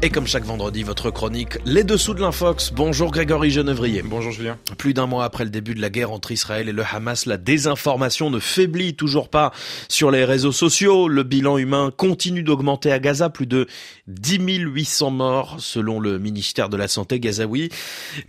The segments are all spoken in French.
Et comme chaque vendredi, votre chronique Les Dessous de l'Infox. Bonjour Grégory Genevrier. Bonjour Julien. Plus d'un mois après le début de la guerre entre Israël et le Hamas, la désinformation ne faiblit toujours pas sur les réseaux sociaux. Le bilan humain continue d'augmenter à Gaza, plus de 10 800 morts selon le ministère de la Santé gazaoui.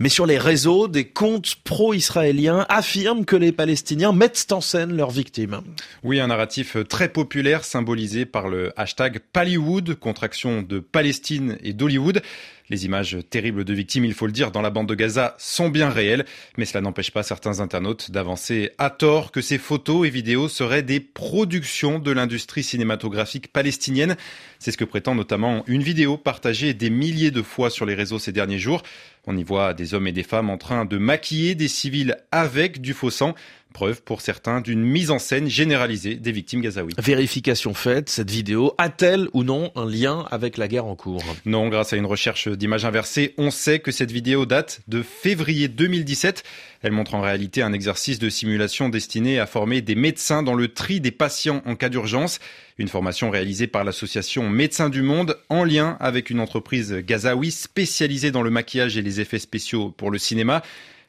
Mais sur les réseaux, des comptes pro-israéliens affirment que les Palestiniens mettent en scène leurs victimes. Oui, un narratif très populaire symbolisé par le hashtag Pallywood, contraction de Palestine et d'Hollywood. Les images terribles de victimes, il faut le dire, dans la bande de Gaza sont bien réelles, mais cela n'empêche pas certains internautes d'avancer à tort que ces photos et vidéos seraient des productions de l'industrie cinématographique palestinienne. C'est ce que prétend notamment une vidéo partagée des milliers de fois sur les réseaux ces derniers jours. On y voit des hommes et des femmes en train de maquiller des civils avec du faux sang. Preuve pour certains d'une mise en scène généralisée des victimes gazaouis. Vérification faite, cette vidéo a-t-elle ou non un lien avec la guerre en cours? Non, grâce à une recherche d'images inversées, on sait que cette vidéo date de février 2017. Elle montre en réalité un exercice de simulation destiné à former des médecins dans le tri des patients en cas d'urgence. Une formation réalisée par l'association Médecins du Monde en lien avec une entreprise gazaoui spécialisée dans le maquillage et les effets spéciaux pour le cinéma.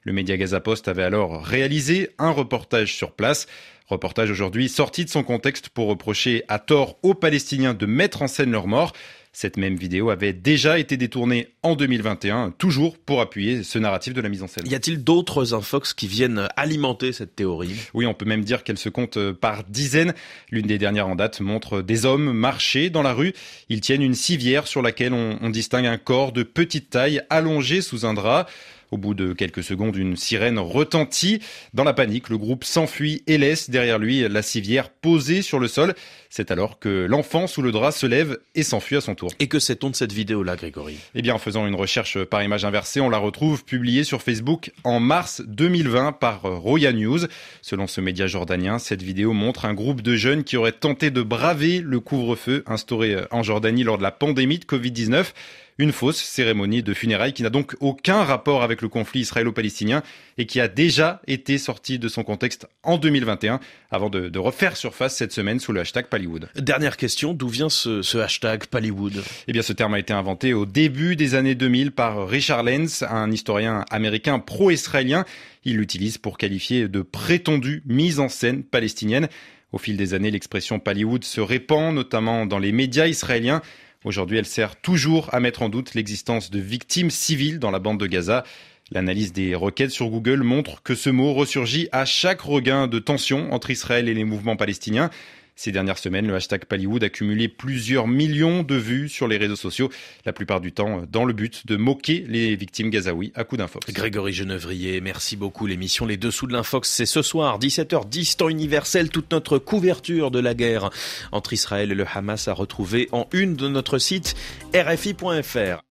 Le média Gaza Post avait alors réalisé un reportage sur place. Reportage aujourd'hui sorti de son contexte pour reprocher à tort aux Palestiniens de mettre en scène leur mort. Cette même vidéo avait déjà été détournée en 2021, toujours pour appuyer ce narratif de la mise en scène. Y a-t-il d'autres infox qui viennent alimenter cette théorie? Oui, on peut même dire qu'elle se compte par dizaines. L'une des dernières en date montre des hommes marcher dans la rue. Ils tiennent une civière sur laquelle on, on distingue un corps de petite taille allongé sous un drap. Au bout de quelques secondes, une sirène retentit. Dans la panique, le groupe s'enfuit et laisse derrière lui la civière posée sur le sol. C'est alors que l'enfant sous le drap se lève et s'enfuit à son tour. Et que sait-on de cette vidéo-là, Grégory? Eh bien, en faisant une recherche par image inversée, on la retrouve publiée sur Facebook en mars 2020 par Roya News. Selon ce média jordanien, cette vidéo montre un groupe de jeunes qui auraient tenté de braver le couvre-feu instauré en Jordanie lors de la pandémie de Covid-19. Une fausse cérémonie de funérailles qui n'a donc aucun rapport avec le conflit israélo-palestinien et qui a déjà été sortie de son contexte en 2021 avant de, de, refaire surface cette semaine sous le hashtag Pallywood. Dernière question, d'où vient ce, ce hashtag Pallywood Eh bien, ce terme a été inventé au début des années 2000 par Richard Lenz, un historien américain pro-israélien. Il l'utilise pour qualifier de prétendue mise en scène palestinienne. Au fil des années, l'expression Pallywood se répand, notamment dans les médias israéliens. Aujourd'hui, elle sert toujours à mettre en doute l'existence de victimes civiles dans la bande de Gaza. L'analyse des requêtes sur Google montre que ce mot ressurgit à chaque regain de tension entre Israël et les mouvements palestiniens. Ces dernières semaines, le hashtag Pallywood a cumulé plusieurs millions de vues sur les réseaux sociaux, la plupart du temps dans le but de moquer les victimes gazaouis à coup d'infox. Grégory Genevrier, merci beaucoup. L'émission Les Dessous de l'Infox, c'est ce soir, 17h10, temps universel, toute notre couverture de la guerre entre Israël et le Hamas à retrouver en une de notre site rfi.fr.